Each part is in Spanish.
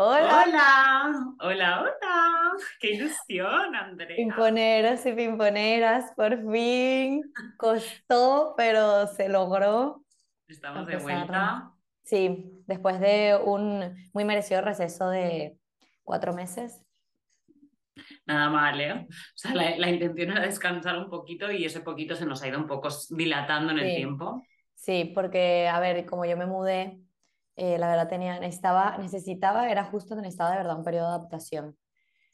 Hola. Hola, hola, hola. Qué ilusión, Andrea. Pimponeros y pimponeras, por fin. Costó, pero se logró Estamos de vuelta. Sí, después de un muy merecido receso de cuatro meses. Nada mal, ¿eh? O sea, la, la intención era descansar un poquito y ese poquito se nos ha ido un poco dilatando en el tiempo. Sí, porque, a ver, como yo me mudé, eh, la verdad tenía, necesitaba, necesitaba, era justo necesitaba de verdad un periodo de adaptación.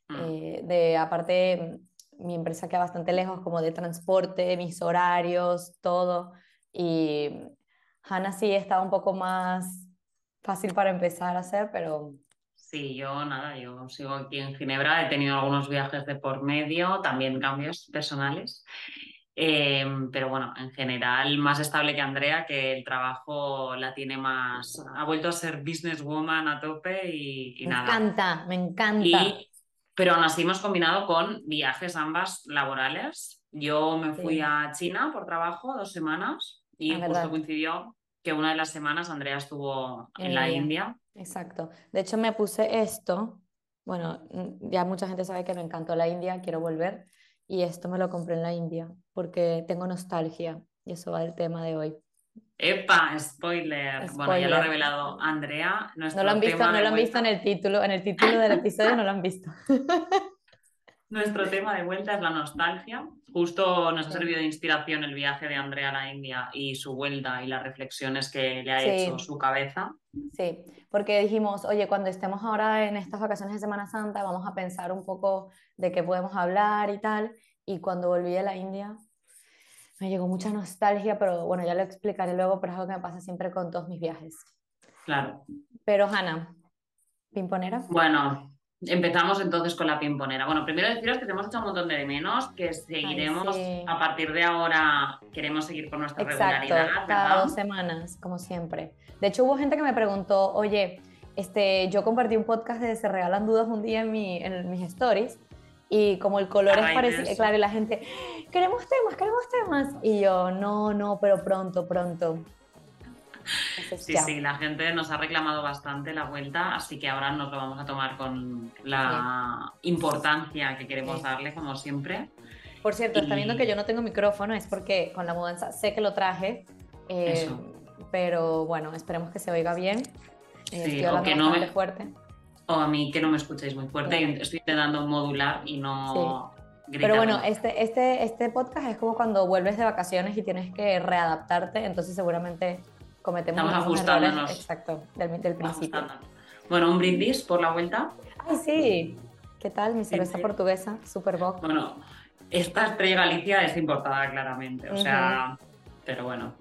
Mm. Eh, de, aparte, mi empresa queda bastante lejos, como de transporte, mis horarios, todo. Y Hannah sí estaba un poco más fácil para empezar a hacer, pero Sí, yo nada, yo sigo aquí en Ginebra, he tenido algunos viajes de por medio, también cambios personales. Eh, pero bueno, en general más estable que Andrea, que el trabajo la tiene más, ha vuelto a ser businesswoman a tope y, y me nada. encanta, me encanta. Y, pero aún así hemos combinado con viajes ambas laborales. Yo me fui Sí. a China por trabajo dos semanas y Ah, justo verdad. coincidió que una de las semanas Andrea estuvo en, En la India. India. Exacto. De hecho, me puse esto. Bueno, ya mucha gente sabe que me encantó la India, quiero volver. Y esto me lo compré en la India porque tengo nostalgia. Y eso va del tema de hoy. ¡Epa! Spoiler. Bueno, ya lo ha revelado Andrea. No lo han visto, no lo han visto en el título, en el título del episodio no lo han visto. Nuestro tema de vuelta es la nostalgia. Justo nos ha servido de inspiración el viaje de Andrea a la India y su vuelta y las reflexiones que le ha Sí. hecho su cabeza. Sí, porque dijimos, oye, cuando estemos ahora en estas vacaciones de Semana Santa, vamos a pensar un poco de qué podemos hablar y tal. Y cuando volví de la India, me llegó mucha nostalgia, pero bueno, ya lo explicaré luego, pero es algo que me pasa siempre con todos mis viajes. Claro. Pero Hanna, ¿pimponera? Bueno, empezamos entonces con la pimponera. Bueno, primero deciros que te hemos hecho un montón de menos, que seguiremos sí. a partir de ahora, queremos seguir con nuestra Exacto, regularidad, cada ¿verdad? dos semanas, como siempre. De hecho, hubo gente que me preguntó, oye, este, yo compartí un podcast de Se Regalan Dudas un día en, mi, en mis stories y como el color A es parecido, claro, y la gente, queremos temas, queremos temas. Y yo, no, no, pero pronto, pronto. Sí, sí, la gente nos ha reclamado bastante la vuelta, así que ahora nos lo vamos a tomar con la importancia que queremos Sí. darle, como siempre. Por cierto, está viendo Y- que yo no tengo micrófono, es porque con la mudanza sé que lo traje, eh, pero bueno, esperemos que se oiga bien. Eh, Sí, o que no me- fuerte. O a mí que no me escuchéis muy fuerte, y estoy intentando modular y no gritar. Pero bueno, este, este, este podcast es como cuando vuelves de vacaciones y tienes que readaptarte, entonces seguramente cometemos Estamos errores, ajustándonos. exacto, del, del principio. Bueno, un brindis por la vuelta. Ay, sí. ¿Qué tal mi cerveza sí. portuguesa? Superboc. Bueno, esta estrella Galicia es importada claramente, o sea, pero bueno.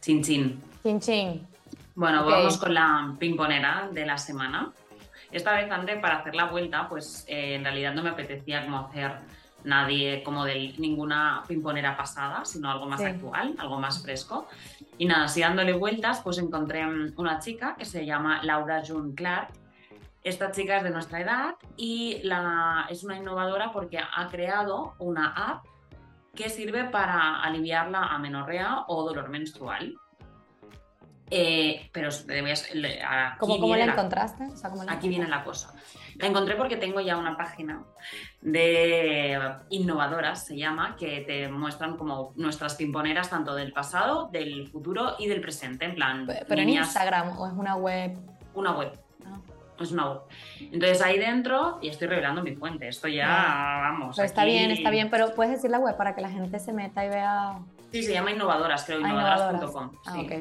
Chin chin. Chin chin. Bueno, Ok. vamos con la pimponera de la semana. Esta vez, André, para hacer la vuelta, pues eh, en realidad no me apetecía como hacer nadie como de ninguna pimponera pasada, sino algo más Sí. actual, algo más fresco. Y nada, así dándole vueltas, pues encontré una chica que se llama Laura June Clark. Esta chica es de nuestra edad y la, es una innovadora porque ha creado una app que sirve para aliviar la amenorrea o dolor menstrual. Eh, pero te voy a- le- aquí ¿Cómo, cómo la encontraste? O sea, ¿cómo la Aquí viene la cosa. La encontré porque tengo ya una página de innovadoras, se llama, que te muestran como nuestras pimponeras tanto del pasado, del futuro y del presente. En plan, Pero en Instagram o es una web. una web. Ah. Es una web. Entonces ahí dentro, y estoy revelando mi fuente, esto ya, vamos. Pero está bien, está bien, pero puedes decir la web para que la gente se meta y vea. Sí, se llama innovadoras, creo, Ah, innovadoras.com. Ah, sí. ok.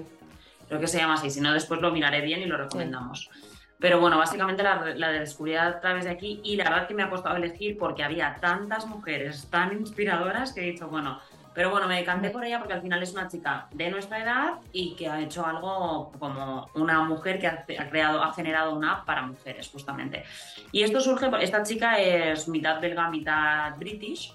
Creo que se llama así, si no después lo miraré bien y lo recomendamos. Pero bueno, básicamente la, la descubrí a través de aquí y la verdad que me ha costado elegir porque había tantas mujeres tan inspiradoras que he dicho, bueno, pero bueno, me decanté por ella porque al final es una chica de nuestra edad y que ha hecho algo como una mujer que ha, ha creado, ha generado una app para mujeres, justamente. Y esto surge, esta chica es mitad belga, mitad british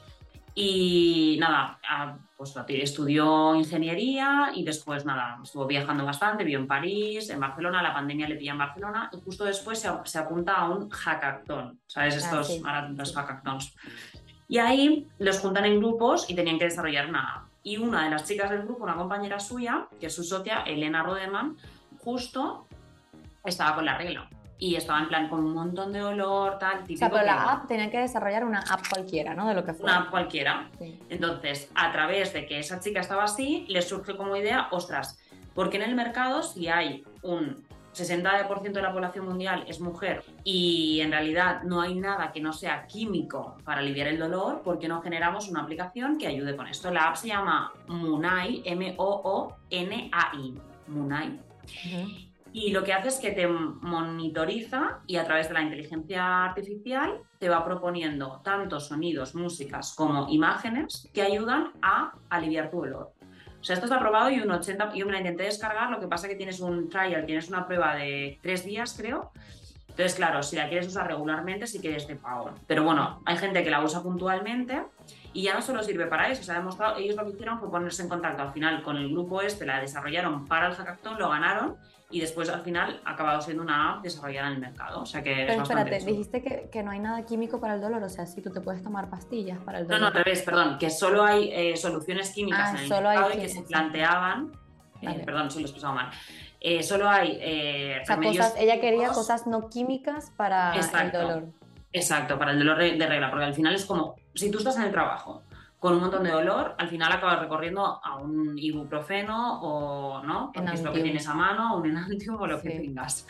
y nada, ah, pues estudió ingeniería y después nada, estuvo viajando bastante, vivió en París, en Barcelona, la pandemia le pilla en Barcelona y justo después se, se apunta a un hackathon, ¿sabes? Ah, Estos sí. maratones hackathons. Y ahí los juntan en grupos y tenían que desarrollar una. Y una de las chicas del grupo, una compañera suya, que es su socia, Elena Rodeman, justo estaba con la regla. Y estaba en plan con un montón de dolor, tal, típico. O sea, pero la app tenía que desarrollar una app cualquiera, ¿no? De lo que fuera. Una app cualquiera. Entonces, a través de que esa chica estaba así, le surge como idea, ostras, porque en el mercado si hay un 60% de la población mundial es mujer y en realidad no hay nada que no sea químico para aliviar el dolor, ¿por qué no generamos una aplicación que ayude con esto? La app se llama Munai, M-O-O-N-A-I, Munai. Y lo que hace es que te monitoriza y a través de la inteligencia artificial te va proponiendo tanto sonidos, músicas como imágenes que ayudan a aliviar tu dolor. O sea, esto está aprobado y un 80, yo me la intenté descargar, lo que pasa es que tienes un trial, tienes una prueba de tres días, creo. Entonces, claro, si la quieres usar regularmente, sí que es de pago. Pero bueno, hay gente que la usa puntualmente y ya no solo sirve para eso, se ha demostrado, ellos lo que hicieron fue ponerse en contacto al final con el grupo este, la desarrollaron para el hackathon, lo ganaron y después al final ha acabado siendo una app desarrollada en el mercado. O sea que Pero espérate, dijiste que, que, no hay nada químico para el dolor, o sea, si tú te puedes tomar pastillas para el dolor. No, no, al revés, perdón, que solo hay eh, soluciones químicas ah, en el solo mercado hay y que se planteaban, eh, perdón, si lo he expresado mal, eh, solo hay o sea, cosas, ella quería cosas no químicas para el dolor. Exacto, para el dolor de regla, porque al final es como, si tú estás en el trabajo con un montón de dolor, al final acabas recorriendo a un ibuprofeno o no, porque es lo que tienes a mano, un enantium o lo que tengas.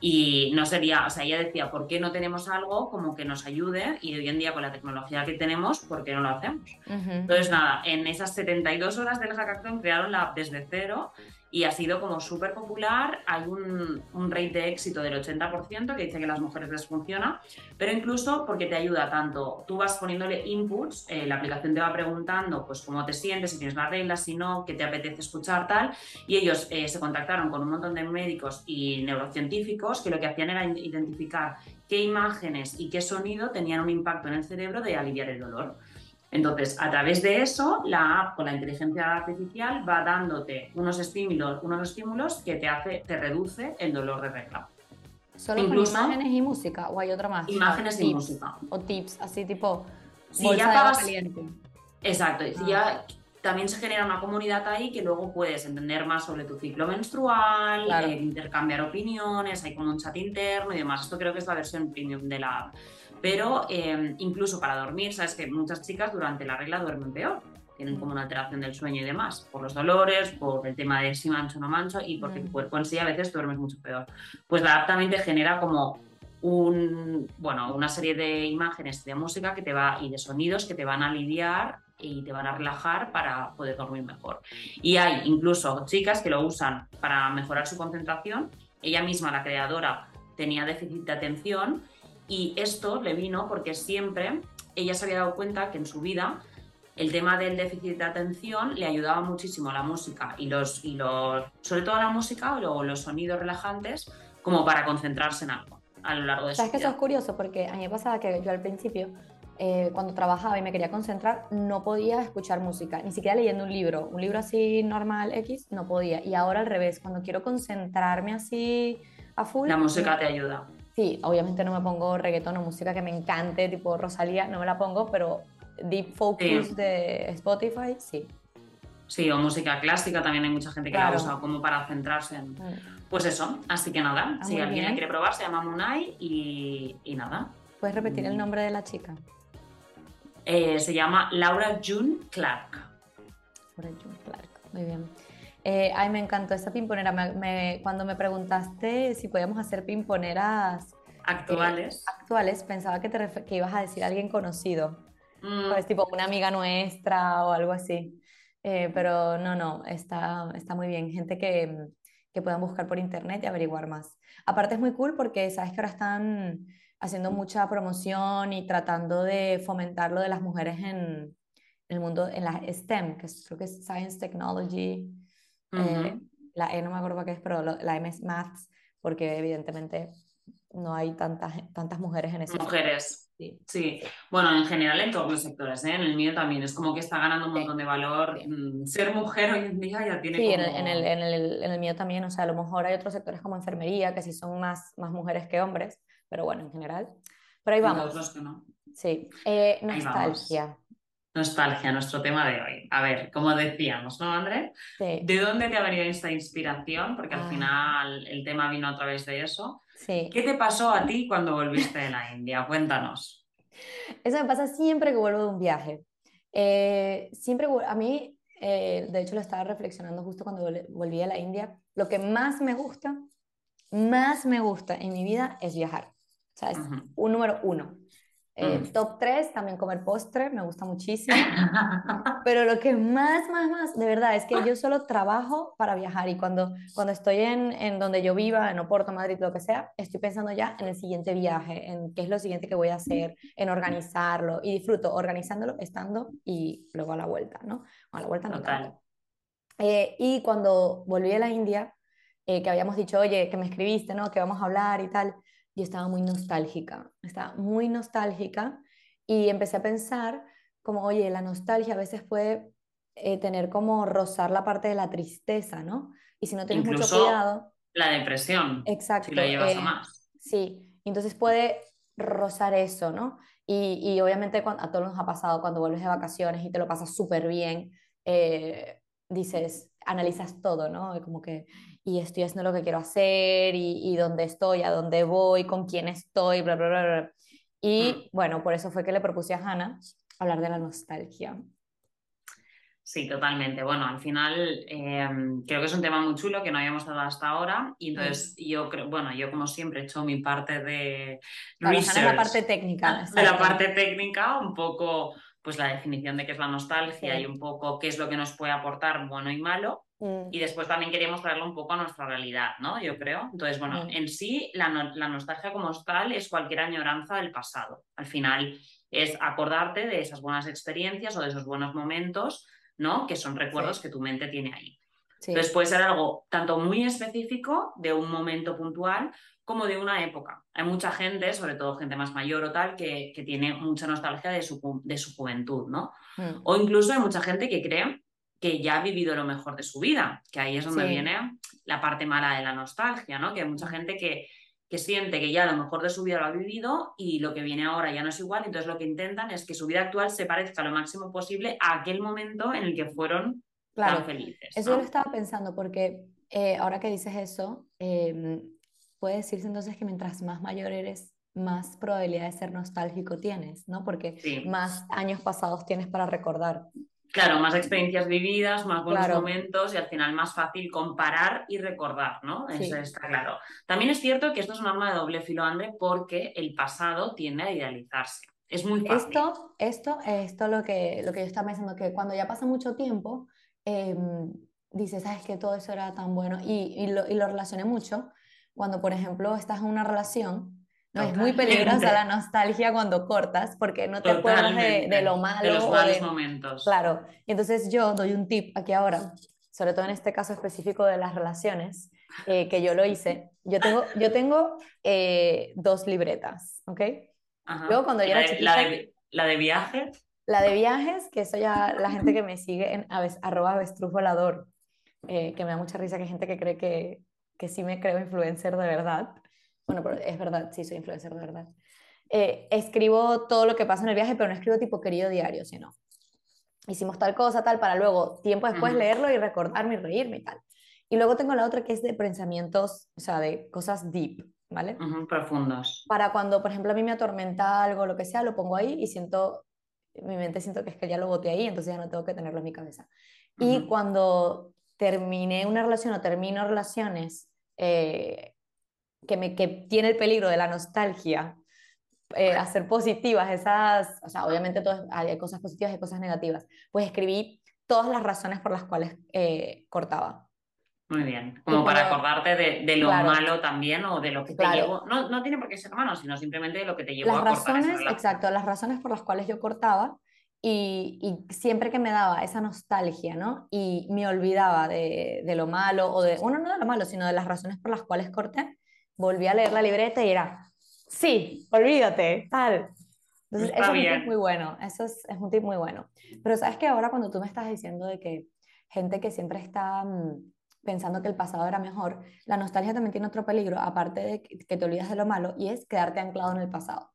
Y no sería, o sea, ella decía, ¿por qué no tenemos algo como que nos ayude? Y hoy en día con la tecnología que tenemos, ¿por qué no lo hacemos? Entonces, nada, en esas 72 horas de la hackathon crearon la app desde cero y ha sido como súper popular. Hay un, un, rate de éxito del 80% que dice que las mujeres les funciona, pero incluso porque te ayuda tanto, tú vas poniéndole inputs, eh, la aplicación te va preguntando pues cómo te sientes, si tienes las reglas, si no, qué te apetece escuchar, tal, y ellos eh, se contactaron con un montón de médicos y neurocientíficos que lo que hacían era identificar qué imágenes y qué sonido tenían un impacto en el cerebro de aliviar el dolor. Entonces, a través de eso, la app con la inteligencia artificial va dándote unos estímulos, unos estímulos que te hace, te reduce el dolor de regla. ¿Solo Incluso, con imágenes y música o hay otra más? Imágenes y música. O tips, así tipo si ya pagas, caliente. Exacto, si ah. ya también se genera una comunidad ahí que luego puedes entender más sobre tu ciclo menstrual, eh, intercambiar opiniones, hay como un chat interno y demás. Esto creo que es la versión premium de la app. Pero em, incluso para dormir, sabes que muchas chicas durante la regla duermen peor, tienen como una alteración del sueño y demás, por los dolores, por el tema de si mancho o no mancho y porque tu mm. cuerpo en sí a veces duermes mucho peor. Pues la app también te genera como un, bueno, una serie de imágenes de música que te va, y de sonidos que te van a aliviar y te van a relajar para poder dormir mejor. Y hay incluso chicas que lo usan para mejorar su concentración. Ella misma, la creadora, tenía déficit de atención y esto le vino porque siempre ella se había dado cuenta que en su vida el tema del déficit de atención le ayudaba muchísimo a la música y los, y los sobre todo a la música o los sonidos relajantes como para concentrarse en algo a lo largo de ¿Sabes que eso es curioso? Porque a mí me pasaba que yo al principio, eh, cuando trabajaba y me quería concentrar, no podía escuchar música, ni siquiera leyendo un libro. Un libro así normal, X, no podía. Y ahora al revés, cuando quiero concentrarme así a full... La música te ayuda. Sí, obviamente no me pongo reggaetón o música que me encante, tipo Rosalía, no me la pongo, pero Deep Focus de Spotify, sí. Sí, o música clásica, también hay mucha gente que la usa como para centrarse en... Mm. Pues eso, así que nada, ah, si alguien quiere probar, se llama Munai y, y nada. ¿Puedes repetir el mm. nombre de la chica? Eh, se llama Laura June Clark. Laura June Clark, muy bien. Eh, ay, me encantó esa pimponera. cuando me preguntaste si podíamos hacer pimponeras actuales, eh, actuales pensaba que, te que ibas a decir alguien conocido. Mm. Pues tipo una amiga nuestra o algo así. Eh, pero no, no, está, está muy bien. Gente que, que puedan buscar por internet y averiguar más. Aparte es muy cool porque sabes que ahora están haciendo mucha promoción y tratando de fomentar lo de las mujeres en, el mundo, en la STEM, que creo que es Science, Technology, eh, la E no me acuerdo qué es, pero la M es Maths, porque evidentemente no hay tantas, tantas mujeres en ese Mujeres. Sí. sí. bueno, en general en todos los sectores, ¿eh? en el mío también, es como que está ganando un montón de valor. Mm, ser mujer hoy en día ya tiene. Sí, en, el, en, el, en, el, mío también, o sea, a lo mejor hay otros sectores como enfermería, que sí son más, más mujeres que hombres, pero bueno, en general. Pero ahí vamos. que no. Sí, eh, nostalgia. Nostalgia, nuestro tema de hoy. A ver, como decíamos, ¿no, André? Sí. ¿De dónde te ha venido esta inspiración? Porque al Ah. final el tema vino a través de eso. Sí. ¿Qué te pasó a ti cuando volviste de la India? Cuéntanos. Eso me pasa siempre que vuelvo de un viaje. Eh, siempre, a mí, eh, de hecho lo estaba reflexionando justo cuando vol- volví a la India, lo que más me gusta, más me gusta en mi vida es viajar. O sea, es un número uno. Eh, Mm. Top tres, también comer postre, me gusta muchísimo. Pero lo que más, más, más, de verdad, es que yo solo trabajo para viajar y cuando, cuando estoy en, en donde yo viva, en Oporto, Madrid, lo que sea, estoy pensando ya en el siguiente viaje, en qué es lo siguiente que voy a hacer, en organizarlo y disfruto organizándolo, estando y luego a la vuelta, ¿no? A la vuelta no tanto. Eh, y cuando volví a la India, eh, que habíamos dicho, oye, que me escribiste, ¿no? Que vamos a hablar y tal, yo estaba muy nostálgica, estaba muy nostálgica y empecé a pensar como, oye, la nostalgia a veces puede eh, tener como rozar la parte de la tristeza, ¿no? Y si no tienes mucho Incluso cuidado, La depresión, exacto. si lo llevas eh, a más. Sí, entonces puede rozar eso, ¿no? Y, y obviamente cuan- a todos nos ha pasado cuando vuelves de vacaciones y te lo pasas súper bien, eh, dices, analizas todo, ¿no? Como que, y estoy haciendo lo que quiero hacer, y, y dónde estoy, a dónde voy, con quién estoy, bla, bla, bla, bla. Y bueno, por eso fue que le propuse a Hannah hablar de la nostalgia. Sí, totalmente. Bueno, al final eh, creo que es un tema muy chulo que no habíamos dado hasta ahora y entonces yo creo, bueno, yo como siempre he hecho mi parte de es la research parte técnica. de la parte técnica, un poco pues la definición de qué es la nostalgia Sí. y un poco qué es lo que nos puede aportar bueno y malo Mm, y después también queríamos traerlo un poco a nuestra realidad, ¿no? Yo creo. Entonces, bueno, Mm. en sí la, no- la nostalgia como tal es cualquier añoranza del pasado. Al final es acordarte de esas buenas experiencias o de esos buenos momentos, ¿no? Que son recuerdos Sí. que tu mente tiene ahí. sí, Entonces puede ser algo tanto muy específico de un momento puntual como de una época. Hay mucha gente, sobre todo gente más mayor o tal, que, que tiene mucha nostalgia de su, de su juventud, ¿no? mm, O incluso hay mucha gente que cree que ya ha vivido lo mejor de su vida, que ahí es donde Sí. viene la parte mala de la nostalgia, ¿no? Que hay mucha Mm. gente que, que siente que ya lo mejor de su vida lo ha vivido y lo que viene ahora ya no es igual, entonces lo que intentan es que su vida actual se parezca lo máximo posible a aquel momento en el que fueron Claro. tan felices. Eso lo estaba pensando porque eh, ahora que dices eso, eh, puede decirse entonces que mientras más mayor eres, más probabilidad de ser nostálgico tienes, ¿no? Porque Sí. más años pasados tienes para recordar. Claro, más experiencias vividas, más buenos Claro. momentos y al final más fácil comparar y recordar, ¿no? Sí. Eso está claro. También es cierto que esto es un arma de doble filo, André, porque el pasado tiende a idealizarse. Es muy fácil. Esto, esto, esto lo que, lo que yo estaba pensando, que cuando ya pasa mucho tiempo, eh, dices, sabes que todo eso era tan bueno, y, y lo, y lo relacioné mucho cuando, por ejemplo, estás en una relación, ¿no? Es muy Totalmente. peligrosa la nostalgia cuando cortas, porque no te acuerdas de, Totalmente. de lo malo De los malos de- momentos. Claro, y entonces yo doy un tip aquí ahora, sobre todo en este caso específico de las relaciones, eh, que yo lo hice. Yo tengo, yo tengo eh, dos libretas, ¿ok? Ajá. Yo cuando yo la, era de, la, chiquita- de, la de viaje, La de viajes, que eso ya la gente que me sigue en aves, arroba avestruz volador, eh, que me da mucha risa que hay gente que cree que, que sí me creo influencer de verdad. Bueno, pero es verdad, sí soy influencer de verdad. Eh, escribo todo lo que pasa en el viaje, pero no escribo tipo querido diario, sino hicimos tal cosa, tal, para luego, tiempo después, leerlo y recordarme y reírme y tal. Y luego tengo la otra que es de pensamientos, o sea, de cosas deep, ¿vale? profundos. para cuando, por ejemplo, a mí me atormenta algo, lo que sea, lo pongo ahí y siento, mi mente siento que es que ya lo boté ahí, entonces ya no tengo que tenerlo en mi cabeza. Y cuando terminé una relación o termino relaciones eh, que, me, que tiene el peligro de la nostalgia, eh, hacer positivas esas, o sea, obviamente todas, hay cosas positivas y cosas negativas, pues escribí todas las razones por las cuales eh, cortaba. Muy bien. Como para acordarte de, de lo Claro. malo también o de lo que te Claro. llevó. No, no tiene por qué ser malo, sino simplemente de lo que te llevó las a cortar razones, exacto, las razones por las cuales yo cortaba y, y siempre que me daba esa nostalgia, ¿no? Y me olvidaba de, de lo malo o de, bueno, no de lo malo, sino de las razones por las cuales corté, volví a leer la libreta y era, sí, olvídate, tal. Entonces, Está eso es un tip muy bueno, eso es, es un tip muy bueno. Pero sabes que ahora cuando tú me estás diciendo de que gente que siempre está mm, pensando que el pasado era mejor, la nostalgia también tiene otro peligro, aparte de que que te olvidas de lo malo, y es quedarte anclado en el pasado.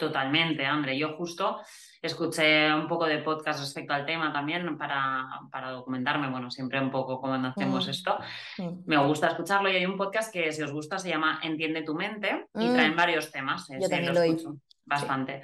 Totalmente, André. Yo justo escuché un poco de podcast respecto al tema también para, para documentarme, bueno, siempre un poco cómo hacemos Mm, esto. mm. Me gusta escucharlo y hay un podcast que si os gusta se llama Entiende tu mente y Mm. traen varios temas. Yo ese también lo escucho bastante.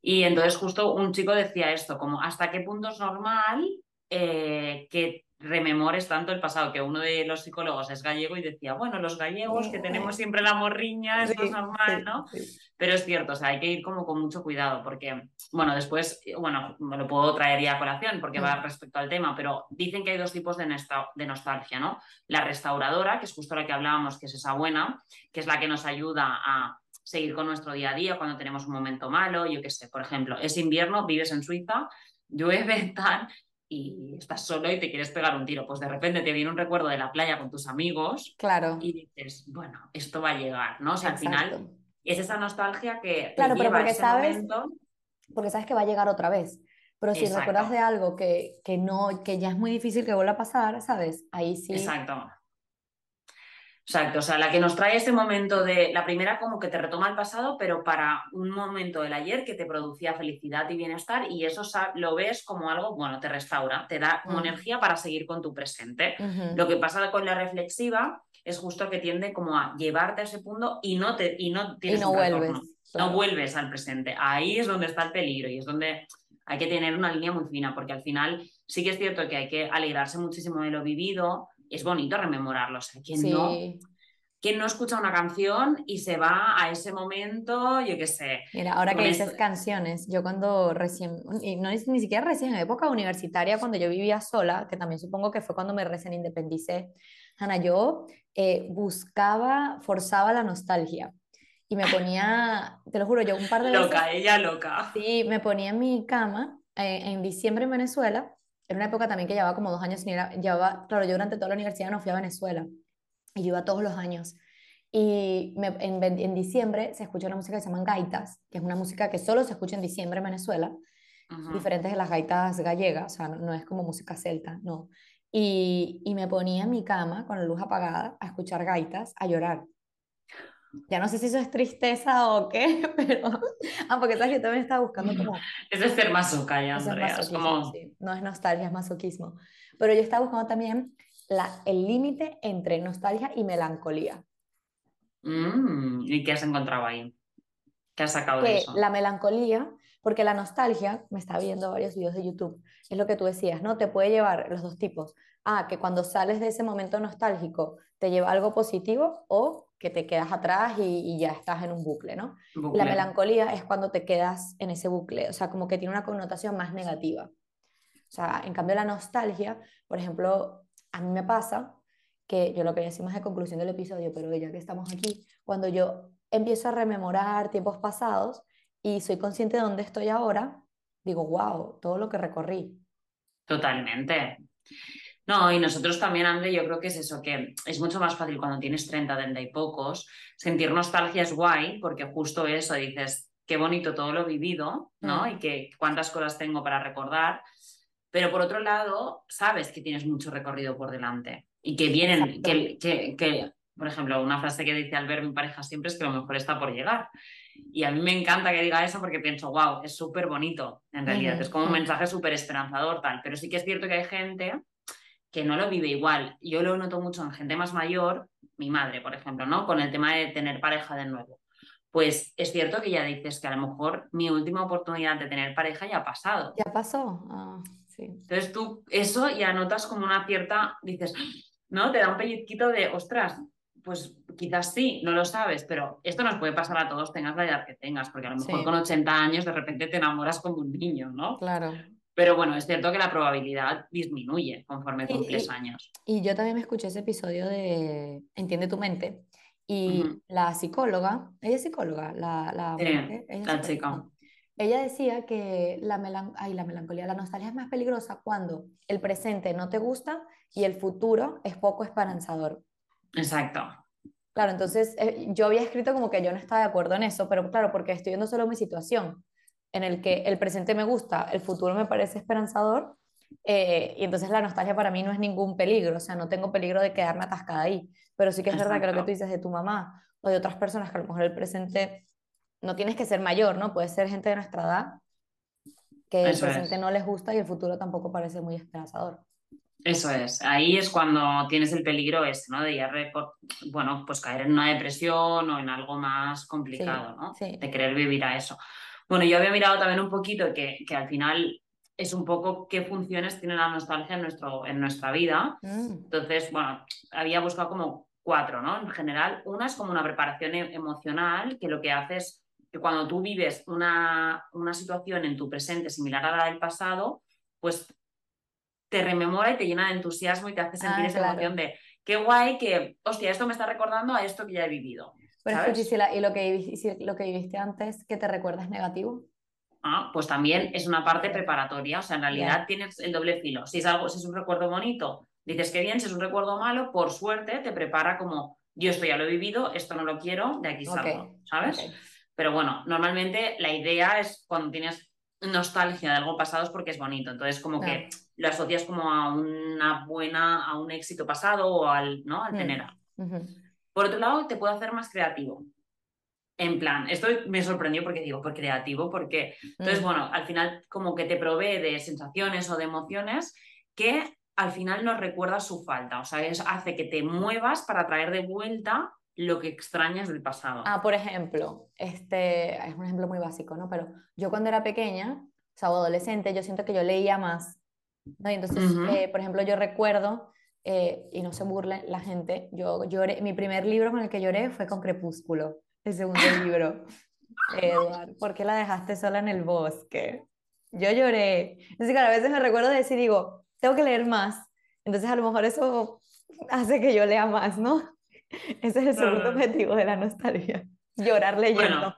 Y entonces justo un chico decía esto, como hasta qué punto es normal eh, que rememores tanto el pasado, que uno de los psicólogos es gallego y decía, bueno, los gallegos que tenemos siempre la morriña, esto es normal, ¿no? sí. Pero es cierto, o sea, hay que ir como con mucho cuidado porque, bueno, después, bueno, me lo puedo traer ya a colación porque va respecto al tema, pero dicen que hay dos tipos de, de nostalgia, ¿no? La restauradora, que es justo la que hablábamos, que es esa buena, que es la que nos ayuda a seguir con nuestro día a día cuando tenemos un momento malo, yo qué sé, por ejemplo, es invierno, vives en Suiza, llueve, tal, y estás solo y te quieres pegar un tiro, pues de repente te viene un recuerdo de la playa con tus amigos Claro. y dices, bueno, esto va a llegar, ¿no? O sea, al final es esa nostalgia que Claro, pero lleva porque ese sabes- momento. Porque sabes que va a llegar otra vez. Pero si Exacto. recuerdas de algo que, que no, que ya es muy difícil que vuelva a pasar, ¿sabes? Ahí sí. Exacto. Exacto, o sea, la que nos trae ese momento de la primera como que te retoma el pasado, pero para un momento del ayer que te producía felicidad y bienestar y eso lo ves como algo, bueno, te restaura, te da como Mm. energía para seguir con tu presente. Lo que pasa con la reflexiva es justo que tiende como a llevarte a ese punto y no te y no Y tienes no un vuelves. claro. no vuelves al presente. Ahí es donde está el peligro y es donde hay que tener una línea muy fina, porque al final sí que es cierto que hay que alegrarse muchísimo de lo vivido, es bonito rememorarlo. O sea, ¿quién, no, Sí. quién no escucha una canción y se va a ese momento, yo qué sé? Mira, ahora que dices esto- canciones, yo cuando recién, y no es ni siquiera recién, en época universitaria, cuando yo vivía sola, que también supongo que fue cuando me recién independicé, Ana, yo eh, buscaba, forzaba la nostalgia y me ponía, te lo juro, yo un par de veces, Loca, ella loca. sí, me ponía en mi cama eh, en diciembre en Venezuela, era una época también que llevaba como dos años sin ir a, llevaba, claro, yo durante toda la universidad no fui a Venezuela y yo iba todos los años. Y me- en, en diciembre se escucha una música que se llaman gaitas, que es una música que solo se escucha en diciembre en Venezuela, Ujú. diferentes de las gaitas gallegas, o sea, no, no es como música celta, no. Y, y me ponía en mi cama con la luz apagada a escuchar gaitas, a llorar. Ya no sé si eso es tristeza o qué, pero... Ah, porque sabes, yo también estaba buscando como... Es de ser masoca ya, Eso es Andrea. Es masoquismo, como... sí. No es nostalgia, es masoquismo. Pero yo estaba buscando también la, el límite entre nostalgia y melancolía. Mm, ¿Y qué has encontrado ahí? ¿Qué has sacado de que eso? la melancolía, porque la nostalgia, me está viendo varios videos de YouTube, es lo que tú decías, ¿no? Te puede llevar los dos tipos. Ah, que cuando sales de ese momento nostálgico te lleva algo positivo o que te quedas atrás y, y ya estás en un bucle, ¿no? La melancolía es cuando te quedas en ese bucle, o sea, como que tiene una connotación más negativa. O sea, en cambio la nostalgia, por ejemplo, a mí me pasa que yo lo quería decir más de conclusión del episodio, pero ya que estamos aquí, cuando yo empiezo a rememorar tiempos pasados y soy consciente de dónde estoy ahora, digo, wow, todo lo que recorrí. Totalmente. No, y nosotros también, André, yo creo que es eso, que es mucho más fácil cuando tienes 30, 30 y pocos. Sentir nostalgia es guay, porque justo eso, dices, qué bonito todo lo vivido, ¿no? Mm. Y que cuántas cosas tengo para recordar. Pero por otro lado, sabes que tienes mucho recorrido por delante y que vienen, que, que, que, por ejemplo, una frase que dice Albert, mi pareja, siempre es que lo mejor está por llegar. Y a mí me encanta que diga eso porque pienso, wow, es súper bonito, en realidad. Es como un mensaje súper esperanzador, tal. Pero sí que es cierto que hay gente que no lo vive igual. Yo lo noto mucho en gente más mayor, mi madre, por ejemplo, ¿no? Con el tema de tener pareja de nuevo. Pues es cierto que ya dices que a lo mejor mi última oportunidad de tener pareja ya ha pasado. ¿Ya pasó? Ah, sí. Entonces tú eso ya notas como una cierta, dices, ¿no? Te da un pellizquito de, ostras, pues quizás sí, no lo sabes, pero esto nos puede pasar a todos, tengas la edad que tengas, porque a lo mejor Sí. con 80 años de repente te enamoras como un niño, ¿no? Claro. Pero bueno, es cierto que la probabilidad disminuye conforme cumples y- años. Y yo también me escuché ese episodio de Entiende tu mente. Y la psicóloga, ella es psicóloga, la, la Sí, mujer, ella la chica. Ella decía que la, melan- ay, la melancolía, la nostalgia es más peligrosa cuando el presente no te gusta y el futuro es poco esperanzador. Exacto. Claro, entonces eh, yo había escrito como que yo no estaba de acuerdo en eso, pero claro, porque estoy viendo solo mi situación, en el que el presente me gusta, el futuro me parece esperanzador, eh, y entonces la nostalgia para mí no es ningún peligro, o sea, no tengo peligro de quedarme atascada ahí, pero sí que es verdad que lo que tú dices de tu mamá o de otras personas que a lo mejor el presente no tienes que ser mayor, ¿no? Puede ser gente de nuestra edad que el es. presente no les gusta y el futuro tampoco parece muy esperanzador. Eso es, ahí es cuando tienes el peligro este, ¿no? De ya, bueno, pues caer en una depresión o en algo más complicado, ¿no? sí. De querer vivir a eso. Bueno, yo había mirado también un poquito que, que al final es un poco qué funciones tiene la nostalgia en, nuestro, en nuestra vida. Mm, Entonces, bueno, había buscado como cuatro, ¿no? En general, una es como una preparación e- emocional, que lo que hace es que cuando tú vives una, una situación en tu presente similar a la del pasado, pues te rememora y te llena de entusiasmo y te hace sentir Ah, esa claro. emoción de qué guay que, hostia, esto me está recordando a esto que ya he vivido. Pero ¿sabes? escucha, y lo que, y si lo que viviste antes, que te recuerdas negativo? Ah, pues también es una parte preparatoria, o sea, en realidad tienes el doble filo. Si es algo, si es un recuerdo bonito, dices que bien, si es un recuerdo malo, por suerte te prepara como yo esto ya lo he vivido, esto no lo quiero, de aquí salgo, ¿sabes? Pero bueno, normalmente la idea es cuando tienes nostalgia de algo pasado es porque es bonito, entonces como que lo asocias como a una buena, a un éxito pasado o al, ¿no? al Mm. tener. Ujú. Por otro lado, te puede hacer más creativo. En plan, esto me sorprendió porque digo, por creativo, porque entonces, Mm. bueno, al final como que te provee de sensaciones o de emociones que al final nos recuerda su falta. O sea, es, hace que te muevas para traer de vuelta lo que extrañas del pasado. Ah, por ejemplo, este es un ejemplo muy básico, ¿no? Pero yo cuando era pequeña, o sea, adolescente, yo siento que yo leía más, ¿no? Y entonces, eh, por ejemplo, yo recuerdo, eh, y no se burle la gente, yo lloré, mi primer libro con el que lloré fue con Crepúsculo, el segundo libro. Edward, ¿por qué la dejaste sola en el bosque? Yo lloré. Entonces, claro, a veces me recuerdo de decir, digo, tengo que leer más. Entonces, a lo mejor eso hace que yo lea más, ¿no? Ese es el segundo Claro. objetivo de la nostalgia. Llorar leyendo. Bueno,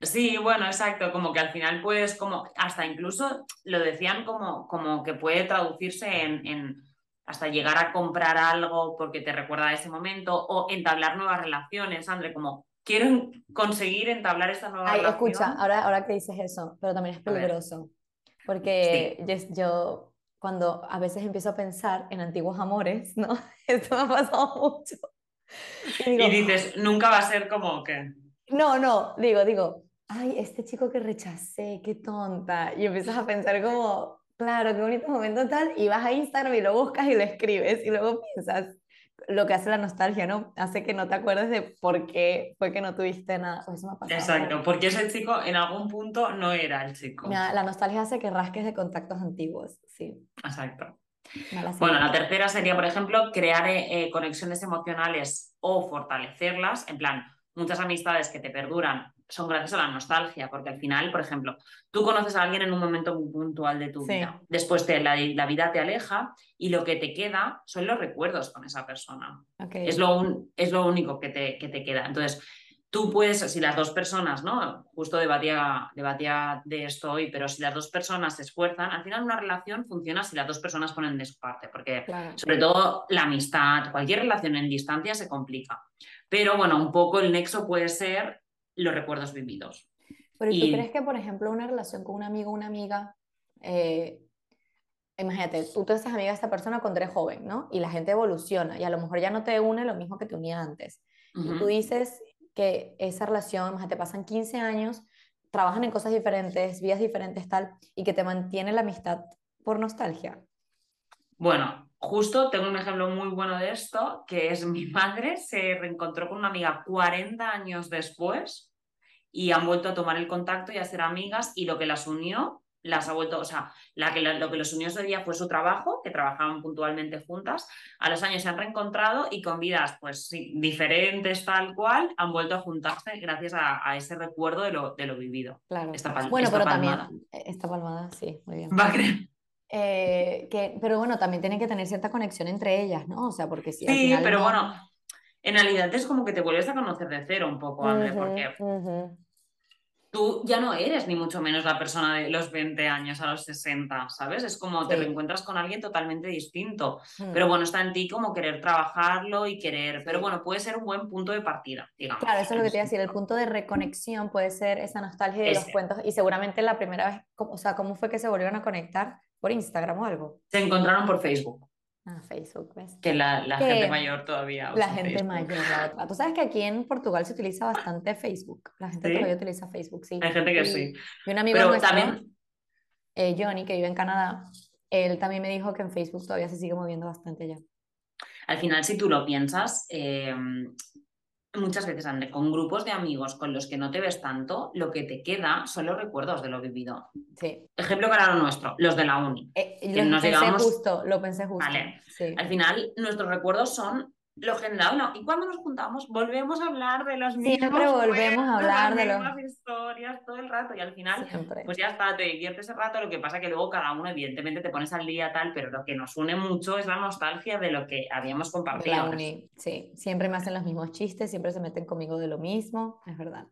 Sí, bueno, exacto, como que al final puedes, como, hasta incluso lo decían como, como que puede traducirse en, en hasta llegar a comprar algo porque te recuerda a ese momento o entablar nuevas relaciones, André, como quiero conseguir entablar esta nueva Ay, relación. escucha, ahora, ahora que dices eso, pero también es peligroso. Porque yo, yo cuando a veces empiezo a pensar en antiguos amores, ¿no? Esto me ha pasado mucho. Y digo, Y dices, nunca va a ser como que... No, no, digo, digo, ay, este chico que rechacé, qué tonta. Y empiezas a pensar como, claro, qué bonito momento tal, y vas a Instagram y lo buscas y lo escribes, y luego piensas, lo que hace la nostalgia, ¿no? Hace que no te acuerdes de por qué fue que no tuviste nada. O eso me. Exacto, porque ese chico en algún punto no era el chico. Mira, la nostalgia hace que rasques de contactos antiguos, sí. Exacto. Bueno, la tercera sería, por ejemplo, crear eh, conexiones emocionales o fortalecerlas. En plan, muchas amistades que te perduran son gracias a la nostalgia, porque al final, por ejemplo, tú conoces a alguien en un momento muy puntual de tu Sí. vida. Después te, la, la vida te aleja y lo que te queda son los recuerdos con esa persona. Ok. Es lo, un- es lo único que te, que te queda. Entonces, tú puedes, si las dos personas, ¿no? Justo debatía, debatía de esto hoy, pero si las dos personas se esfuerzan, al final una relación funciona si las dos personas ponen de su parte, porque Claro. sobre todo la amistad, cualquier relación en distancia se complica. Pero bueno, un poco el nexo puede ser los recuerdos vividos. Pero ¿y tú crees que, por ejemplo, una relación con un amigo o una amiga, eh, imagínate, tú te haces amiga de esta persona cuando eres joven, ¿no? Y la gente evoluciona y a lo mejor ya no te une lo mismo que te unía antes. Y tú dices que esa relación, imagínate, pasan 15 años, trabajan en cosas diferentes, vidas diferentes, tal, y que te mantiene la amistad por nostalgia. Bueno, justo tengo un ejemplo muy bueno de esto, que es mi madre se reencontró con una amiga 40 años después y han vuelto a tomar el contacto y a ser amigas y lo que las unió, las ha vuelto, o sea, la que, lo que los unió ese día fue su trabajo, que trabajaban puntualmente juntas, a los años se han reencontrado y con vidas pues sí, diferentes tal cual, han vuelto a juntarse gracias a, a ese recuerdo de lo, de lo vivido. Claro. Esta Bueno, esta pero palmada. también, esta palmada, sí, muy bien. Va a creer. Eh, que, pero bueno, también tienen que tener cierta conexión entre ellas, ¿no? O sea, porque si al Sí, final pero no- bueno, en realidad es como que te vuelves a conocer de cero un poco, André, Ujú, porque. Tú ya no eres ni mucho menos la persona de los 20 años a los 60, ¿sabes? Es como te reencuentras con alguien totalmente distinto. Mm. Pero bueno, está en ti como querer trabajarlo y querer, pero bueno, puede ser un buen punto de partida, digamos. Claro, eso es lo que te iba a decir. El punto de reconexión puede ser esa nostalgia de los cuentos. Y seguramente la primera vez, o sea, ¿cómo fue que se volvieron a conectar? ¿Por Instagram o algo? Se encontraron por Facebook. Ah, Facebook, ¿ves? Que la, la Que gente mayor todavía La usa gente Facebook. mayor, la otra. Tú sabes que aquí en Portugal se utiliza bastante Facebook. La gente ¿Sí? todavía utiliza Facebook, sí. Hay gente que Y- sí. Y un amigo Pero nuestro, también, eh, Johnny, que vive en Canadá, él también me dijo que en Facebook todavía se sigue moviendo bastante ya. al final, si tú lo piensas, eh, muchas veces André, con grupos de amigos con los que no te ves tanto, lo que te queda son los recuerdos de lo vivido. Sí. Ejemplo claro nuestro, los de la uni. Eh, lo nos pensé digamos- justo, lo pensé justo. Vale. Sí. Al final, nuestros recuerdos son lo generado, ¿no? Y cuando nos juntamos, volvemos a hablar de los Siempre mismos volvemos a cuentos, hablar de las mismas historias todo el rato. Y al final, Siempre. pues ya está, te diviertes ese rato. Lo que pasa que luego cada uno, evidentemente, te pones al día tal, pero lo que nos une mucho es la nostalgia de lo que habíamos compartido. sí. Siempre me hacen los mismos chistes, siempre se meten conmigo de lo mismo, es verdad.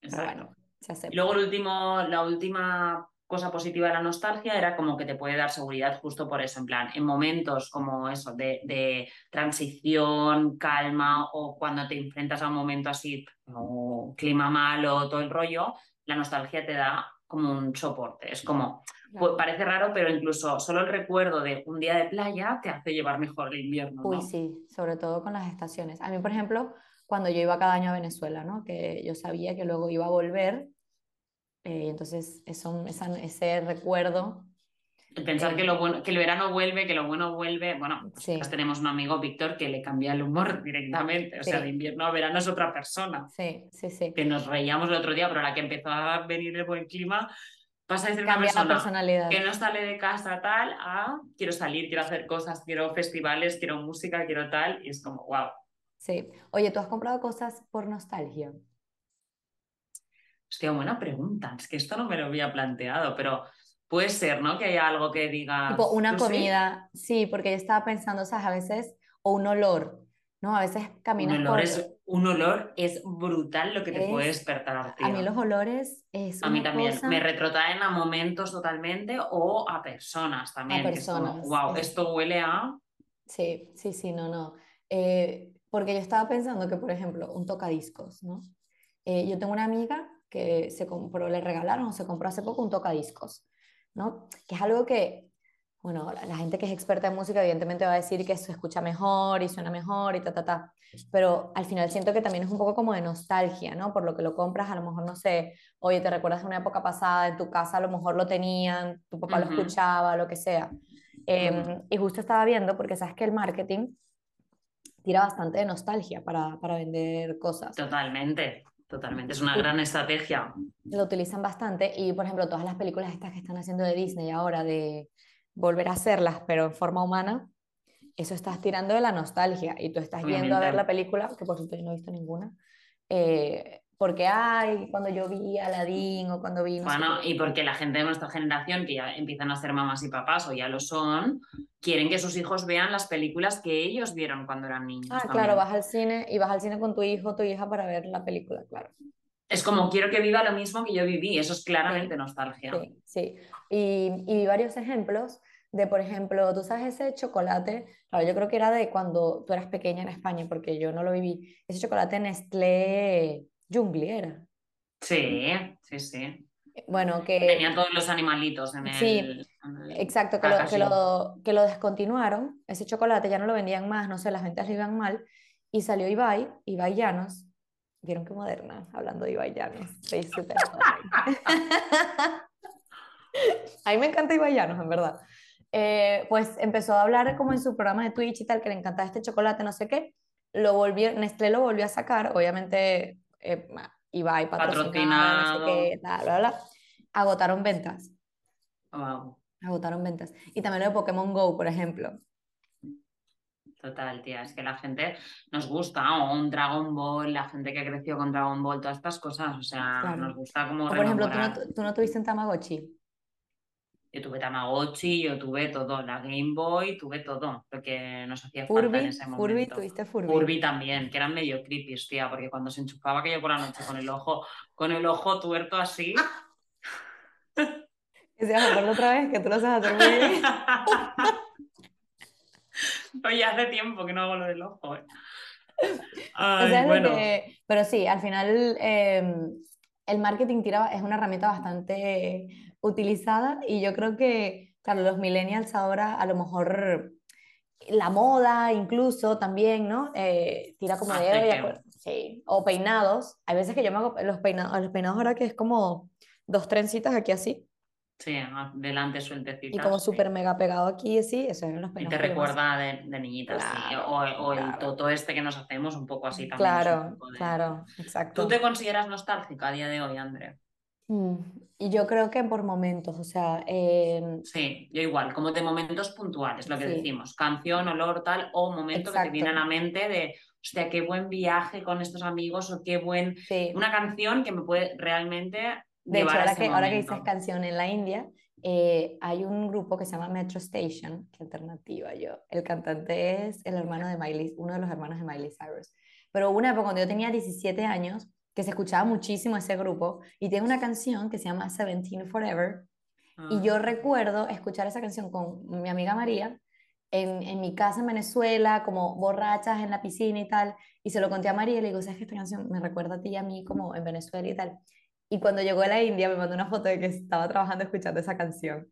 Pero Exacto. bueno, se acepta. Luego el último, la última cosa positiva de la nostalgia era como que te puede dar seguridad justo por eso, en plan, en momentos como eso, de, de transición, calma, o cuando te enfrentas a un momento así, o clima malo, todo el rollo, la nostalgia te da como un soporte. Es como, pues, parece raro, pero incluso solo el recuerdo de un día de playa te hace llevar mejor el invierno, Uy, ¿no? sí, sobre todo con las estaciones. A mí, por ejemplo, cuando yo iba cada año a Venezuela, ¿no? Que yo sabía que luego iba a volver, eh, entonces eso, esa- ese recuerdo, Pensar Eh, que, lo bueno, que el verano vuelve, que lo bueno vuelve. Bueno, sí, nosotros tenemos un amigo, Víctor, que le cambia el humor directamente. O sea, Sí. de invierno a verano es otra persona. sí, sí, sí. Que nos reíamos el otro día, pero a la que empezó a venir el buen clima, pasa de ser una persona personalidad. que no sale de casa tal a quiero salir, quiero hacer cosas, quiero festivales, quiero música, quiero tal. Y es como, wow. Sí. Oye, ¿tú has comprado cosas por nostalgia? Hostia, buena pregunta. Es que esto no me lo había planteado, pero puede ser, ¿no? Que haya algo que diga. Tipo una comida, sí, porque yo estaba pensando, ¿sabes? A veces, o un olor, ¿no? A veces Un caminas olor, por... es, un olor es brutal lo que te puede Es- despertar. A mí los olores es A mí una también, cosa... me retrotraen a momentos totalmente o a personas también. es como, personas, wow, es- esto huele a. Sí, sí, sí, no, no. Eh, porque yo estaba pensando que, por ejemplo, un tocadiscos, ¿no? Eh, yo tengo una amiga que se compró, le regalaron o se compró hace poco un tocadiscos, ¿no? Que es algo que, bueno, la, la gente que es experta en música evidentemente va a decir que se escucha mejor y suena mejor y ta, ta, ta. Pero al final siento que también es un poco como de nostalgia, ¿no? Por lo que lo compras, a lo mejor, no sé, oye, te recuerdas de una época pasada, en tu casa a lo mejor lo tenían, tu papá lo Ujú. escuchaba, lo que sea. Eh, y justo estaba viendo, porque sabes que el marketing tira bastante de nostalgia para, para vender cosas. Totalmente, totalmente. Es una gran estrategia. Lo utilizan bastante y, por ejemplo, todas las películas estas que están haciendo de Disney ahora, de volver a hacerlas, pero en forma humana, eso estás tirando de la nostalgia y tú estás yendo a ver la película, que por cierto yo no he visto ninguna, eh, porque, ay, cuando yo vi Aladdin o cuando vi... Bueno, qué". y porque la gente de nuestra generación, que ya empiezan a ser mamás y papás o ya lo son, quieren que sus hijos vean las películas que ellos vieron cuando eran niños. Ah, también. claro, vas al cine y vas al cine con tu hijo o tu hija para ver la película, claro. Es como quiero que viva lo mismo que yo viví. Eso es claramente Sí. nostalgia. Sí, sí. Y, y vi varios ejemplos de, por ejemplo, tú sabes ese chocolate, claro, yo creo que era de cuando tú eras pequeña en España, porque yo no lo viví, ese chocolate Nestlé Jungli era. Sí, sí, sí. Bueno, que... Tenía todos los animalitos en el. Sí, en el- Exacto, que lo, que, lo, que lo descontinuaron, ese chocolate ya no lo vendían más, no sé, las ventas le iban mal, y salió Ibai, Ibai Llanos, vieron qué moderna, hablando de Ibai Llanos, soy súper joven. A mí me encanta Ibai Llanos, en verdad. Eh, pues empezó a hablar como en su programa de Twitch y tal, que le encantaba este chocolate, no sé qué, lo volvió, Nestlé lo volvió a sacar, obviamente eh, Ibai patrocinado, no sé qué, bla, bla, bla, agotaron ventas. Wow, Agotaron ventas. Y también lo de Pokémon Go, por ejemplo. total, tía. Es que la gente nos gusta, o un Dragon Ball, la gente que creció con Dragon Ball, todas estas cosas. O sea, Claro. nos gusta como O por ejemplo, ¿tú no, tú no tuviste un Tamagotchi. Yo tuve Tamagotchi, yo tuve todo, la Game Boy, tuve todo, lo que nos hacía falta en Furby, ese Furby, momento. tuviste Furby. Furby también, que eran medio creepy, tía, porque cuando se enchufaba aquello por la noche con el ojo, con el ojo tuerto así. Que se acuerda otra vez que tú lo sabes hacer muy bien. Oye, hace tiempo que no hago lo del ojo. eh. O sea, bueno, que- Pero sí, al final eh, el marketing tira, es una herramienta bastante utilizada y yo creo que, claro, los millennials ahora a lo mejor la moda incluso también, ¿no? Eh, tira como de... Aceite. Sí, o peinados. Hay veces que yo me hago los peinados, los peinados ahora que es como dos trencitas aquí así. Sí, delante sueltecitas. Y como súper mega pegado aquí, sí, eso es los Y peinados. te yo más- recuerda de, de niñitas, sí. Claro, O, o el claro. toto este que nos hacemos un poco así también. Claro, de- claro, exacto. ¿Tú te consideras nostálgica a día de hoy, Andrea? Mm, Y yo creo que por momentos, o sea, eh, Sí, yo igual, como de momentos puntuales, lo que Sí. decimos, canción, olor, tal, o momento que te viene a Exacto. la mente de, hostia, qué buen viaje con estos amigos o qué buen... sí. Una canción que me puede realmente De hecho, llevar a ahora ese que, ahora que dices canción en la India, eh, hay un grupo que se llama Metro Station, qué alternativa yo. El cantante es el hermano de Miley, uno de los hermanos de Miley Cyrus. Pero una época cuando yo tenía 17 años que se escuchaba muchísimo ese grupo y tiene una canción que se llama Seventeen Forever y yo Ah. recuerdo escuchar esa canción con mi amiga María en, en mi casa en Venezuela, como borrachas en la piscina y tal, y se lo conté a María y le digo, ¿sabes que esta canción me recuerda a ti y a mí como en Venezuela y tal? Y cuando llegó a la India me mandó una foto de que estaba trabajando escuchando esa canción.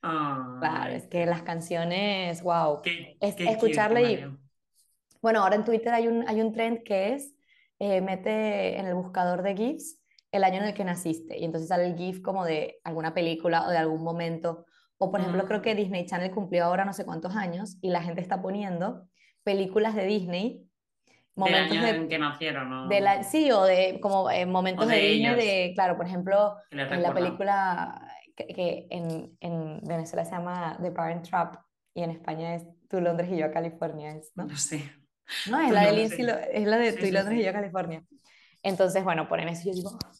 Claro, es que las canciones, wow. qué- Es qué cute, escucharle y, bueno, ahora en Twitter hay un, hay un trend que es, eh, mete en el buscador de GIFs el año en el que naciste y entonces sale el GIF como de alguna película o de algún momento. O por ejemplo, creo que Ah. Disney Channel cumplió ahora no sé cuántos años y la gente está poniendo películas de Disney, Del momentos año de, en que nacieron, ¿no? de la, sí, o de como eh, momentos O de, de Disney de, claro, por ejemplo, que en la película que, que en, en Venezuela se llama The Parent Trap y en España es Tú Londres y yo a California, ¿no? No sé. No, es la de Lindsay, es la de Sí, Tú y sí, Londres sí. y yo California. Entonces, bueno, ponen eso y yo digo, "Ah,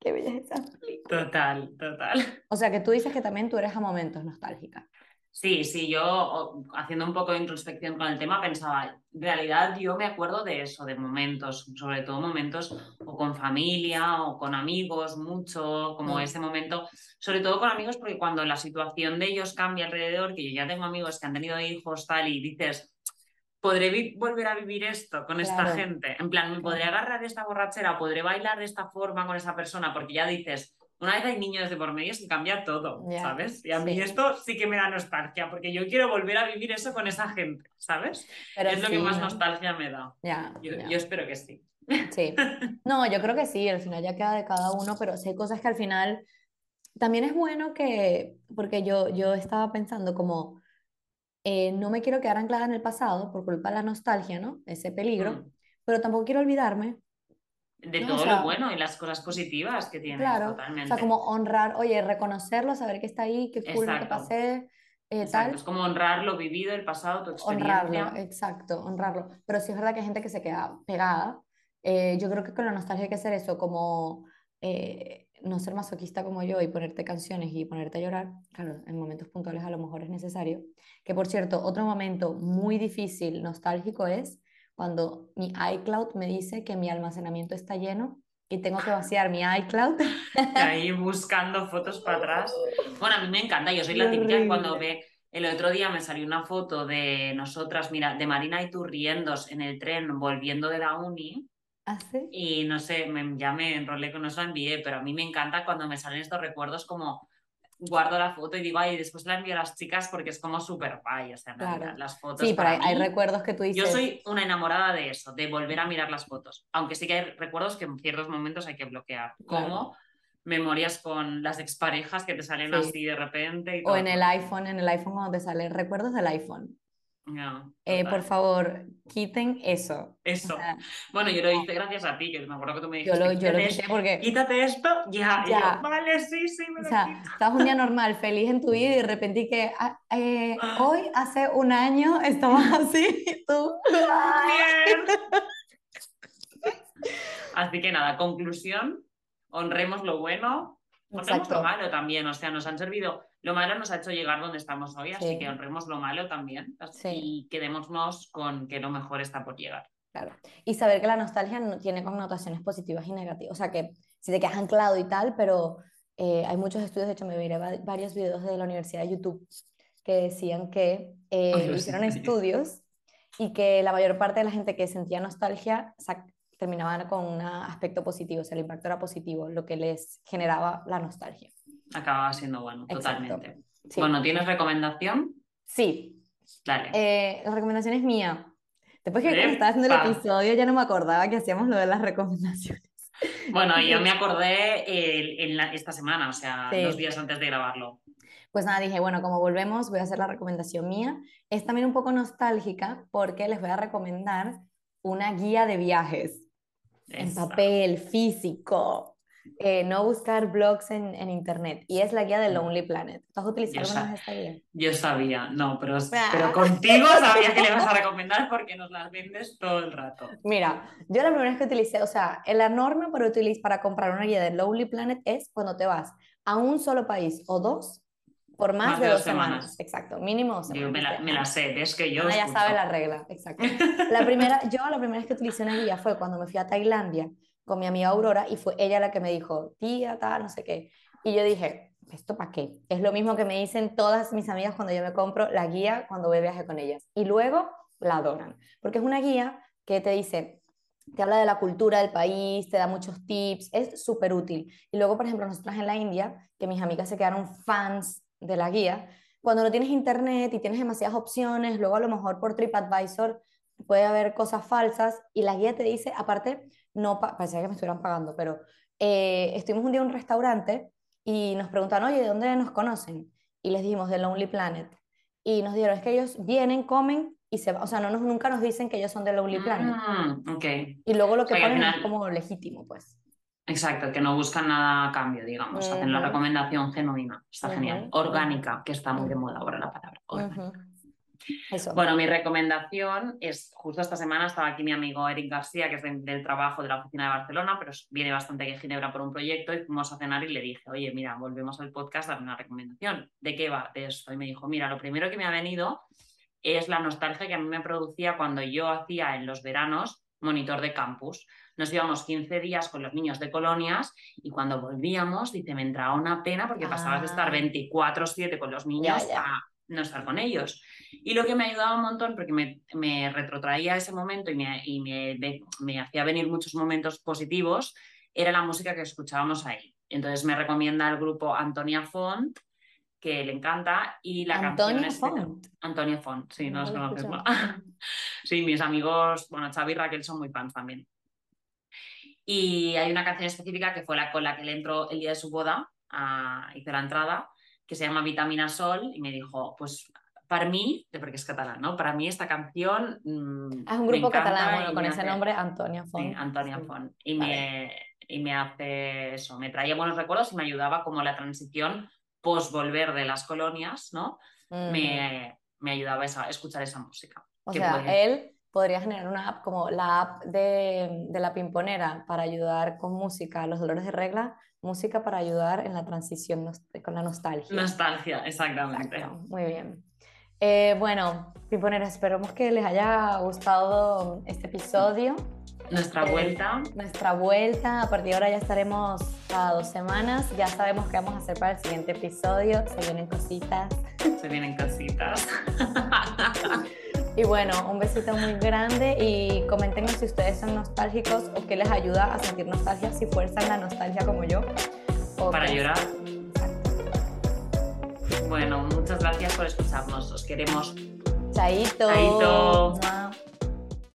qué bella es esa película. Total, total. O sea, que tú dices que también tú eres a momentos nostálgica. Sí, sí, yo haciendo un poco de introspección con el tema pensaba, en realidad yo me acuerdo de eso, de momentos, sobre todo momentos o con familia o con amigos, mucho, como Mm. ese momento, sobre todo con amigos porque cuando la situación de ellos cambia alrededor, que yo ya tengo amigos que han tenido hijos, tal, y dices, ¿podré volver a vivir esto con esta gente? En plan, ¿me podré agarrar de esta borrachera? ¿Podré bailar de esta forma con esa persona? Porque ya dices... Una vez hay niños de por medio se cambia todo, ¿sabes? Y a mí sí. esto sí que me da nostalgia, porque yo quiero volver a vivir eso con esa gente, ¿sabes? Pero es lo que más ¿no? nostalgia me da. Ya, Yo, ya. yo espero que sí. Sí. No, yo creo que sí, al final ya queda de cada uno, pero sí hay cosas que al final también es bueno que, porque yo, yo estaba pensando como, eh, no me quiero quedar anclada en el pasado por culpa de la nostalgia, ¿no? Ese peligro, Mm. pero tampoco quiero olvidarme, De No, o todo sea, lo bueno y las cosas positivas que tiene, claro, o totalmente. sea, como honrar, oye, reconocerlo, saber que está ahí, qué cool que pasé, eh, Exacto, tal, es como honrar lo vivido, el pasado, tu honrarlo, experiencia. exacto, honrarlo. Pero sí es verdad que hay gente que se queda pegada. Eh, yo creo que con la nostalgia hay que hacer eso, como eh, no ser masoquista como yo y ponerte canciones y ponerte a llorar. Claro, en momentos puntuales a lo mejor es necesario. Que por cierto, otro momento muy difícil, nostálgico, es cuando mi iCloud me dice que mi almacenamiento está lleno y tengo que vaciar mi iCloud. Y ahí buscando fotos para atrás. Bueno, a mí me encanta, yo soy la típica cuando ve, el otro día me salió una foto de nosotras, mira, de Marina y tú riendos en el tren volviendo de la uni ¿Así? y no sé, me, ya me enrolé con eso, la envié, pero a mí me encanta cuando me salen estos recuerdos como guardo la foto y digo, ay, después la envío a las chicas porque es como súper guay, o sea, en Claro. realidad, las fotos Sí, pero hay, recuerdos que tú dices. Yo soy una enamorada de eso, de volver a mirar las fotos. Aunque sí que hay recuerdos que en ciertos momentos hay que bloquear. Claro. Como memorias con las exparejas que te salen Sí. así de repente. Y O en el iPhone, en el iPhone cuando te sale recuerdos del iPhone. Ya, Eh, por favor, quiten eso. Eso. O sea, Bueno, yo lo hice gracias a ti, que me acuerdo que tú me yo dijiste, lo, yo lo "Quítate quité esto, porque, quítate esto, ya. Ya. yo, vale, sí, sí, me o lo sea, quito. estabas un día normal, feliz en tu vida y de repente que ah, eh, hoy, hace un año, estabas así y tú. Así que nada, conclusión, honremos lo bueno, honremos lo malo también, o sea, nos han servido, lo malo nos ha hecho llegar donde estamos hoy, así Sí. que honremos lo malo también Sí. y quedémonos con que lo mejor está por llegar. Claro. Y saber que la nostalgia no tiene connotaciones positivas y negativas. O sea, que si te quedas anclado y tal, pero eh, hay muchos estudios, de hecho me va- varios videos de la Universidad de YouTube que decían que eh, Universidad hicieron YouTube. estudios y que la mayor parte de la gente que sentía nostalgia sa- terminaba con un aspecto positivo, o sea, el impacto era positivo, lo que les generaba la nostalgia. Acababa siendo bueno, Exacto. totalmente. Sí. Bueno, ¿tienes recomendación? Sí, Dale. Eh, la recomendación es mía. Después que Epa. estaba haciendo el episodio ya no me acordaba que hacíamos lo de las recomendaciones. Bueno, yo me acordé el- en la- esta semana, o sea, Sí. dos días antes de grabarlo. Pues nada, dije, bueno, como volvemos, voy a hacer la recomendación mía. Es también un poco nostálgica porque les voy a recomendar una guía de viajes en papel, físico. Eh, no buscar blogs en, en internet. Y es la guía de Lonely Planet. ¿Tú has utilizado alguna vez esta guía? Yo sabía, no, pero, Ah. pero contigo sabía que le vas a recomendar porque nos las vendes todo el rato. Mira, yo la primera vez que utilicé, o sea, la norma para, utiliz- para comprar una guía de Lonely Planet es cuando te vas a un solo país o dos por más, de dos semanas. Exacto, mínimo dos Yo me la, semanas. me la sé, ves que yo Ana ya escucho. sabe la regla, exacto. La primera, yo la primera vez que utilicé una guía fue cuando me fui a Tailandia con mi amiga Aurora y fue ella la que me dijo, tía, tal, no sé qué. Y yo dije, ¿esto para qué? Es lo mismo que me dicen todas mis amigas cuando yo me compro la guía cuando voy de viaje con ellas. Y luego la adoran, porque es una guía que te dice, te habla de la cultura del país, te da muchos tips, es súper útil. Y luego, por ejemplo, nosotras en la India, que mis amigas se quedaron fans de la guía, cuando no tienes internet y tienes demasiadas opciones, luego a lo mejor por TripAdvisor puede haber cosas falsas y la guía te dice, aparte, no, pa- parecía que me estuvieran pagando, pero eh, estuvimos un día en un restaurante y nos preguntan, oye, ¿de dónde nos conocen? Y les dijimos, de Lonely Planet. Y nos dijeron, es que ellos vienen, comen y se van. O sea, no nos, nunca nos dicen que ellos son de Lonely Planet. Mm, ok, Y luego lo O que sea, ponen es como legítimo, pues. exacto, que no buscan nada a cambio, digamos, hacen la recomendación genuina, está genial. Orgánica, que está muy de moda ahora la palabra. orgánica. Eso. Bueno, mi recomendación es, justo esta semana estaba aquí mi amigo Eric García, que es de- del trabajo de la oficina de Barcelona, pero viene bastante aquí a Ginebra por un proyecto y fuimos a cenar y le dije, oye, mira, volvemos al podcast, dame una recomendación. ¿De qué va? De esto. Y me dijo, mira, lo primero que me ha venido es la nostalgia que a mí me producía cuando yo hacía en los veranos monitor de campus. Nos íbamos 15 días con los niños de colonias y cuando volvíamos, dice, me entraba una pena porque pasabas de estar Ah. 24/7 con los niños ya. a no estar con ellos. Y lo que me ayudaba un montón, porque me, me retrotraía a ese momento y, me, y me, de- me hacía venir muchos momentos positivos, era la música que escuchábamos ahí. Entonces me recomienda el grupo Antonia Font, que le encanta, y la canción Antonia es... Font. Antonia Font, sí, no, No lo escuchado. Sí, mis amigos, bueno, Xavi y Raquel son muy fans también. Y hay una canción específica que fue la con la que le entró el día de su boda, a, hice la entrada, que se llama Vitamina Sol, y me dijo, pues para mí, porque es catalán, ¿no? Para mí esta canción... mm, Ah, es un grupo catalán, bueno, con ese hace- nombre, Antonia Sí, Font. Antonia Sí. Font. Y, Vale. me, y me hace eso, me traía buenos recuerdos y me ayudaba como la transición post volver de las colonias, ¿no? Me, me ayudaba a escuchar esa música. O sea, puede- él podría generar una app como la app de, de la pimponera para ayudar con música a los dolores de regla, música para ayudar en la transición con la nostalgia. Nostalgia, exactamente. Exacto, muy bien. Eh, bueno, pimponeras, esperamos que les haya gustado este episodio. Nuestra Eh, vuelta. Nuestra vuelta, a partir de ahora ya estaremos cada dos semanas, ya sabemos qué vamos a hacer para el siguiente episodio, se vienen cositas. Se vienen casitas. Y bueno, un besito muy grande y coméntenos si ustedes son nostálgicos o qué les ayuda a sentir nostalgia, si fuerzan la nostalgia como yo. o Para llorar. Bueno, muchas gracias por escucharnos. Os queremos. Chaito. Chaito. Mua.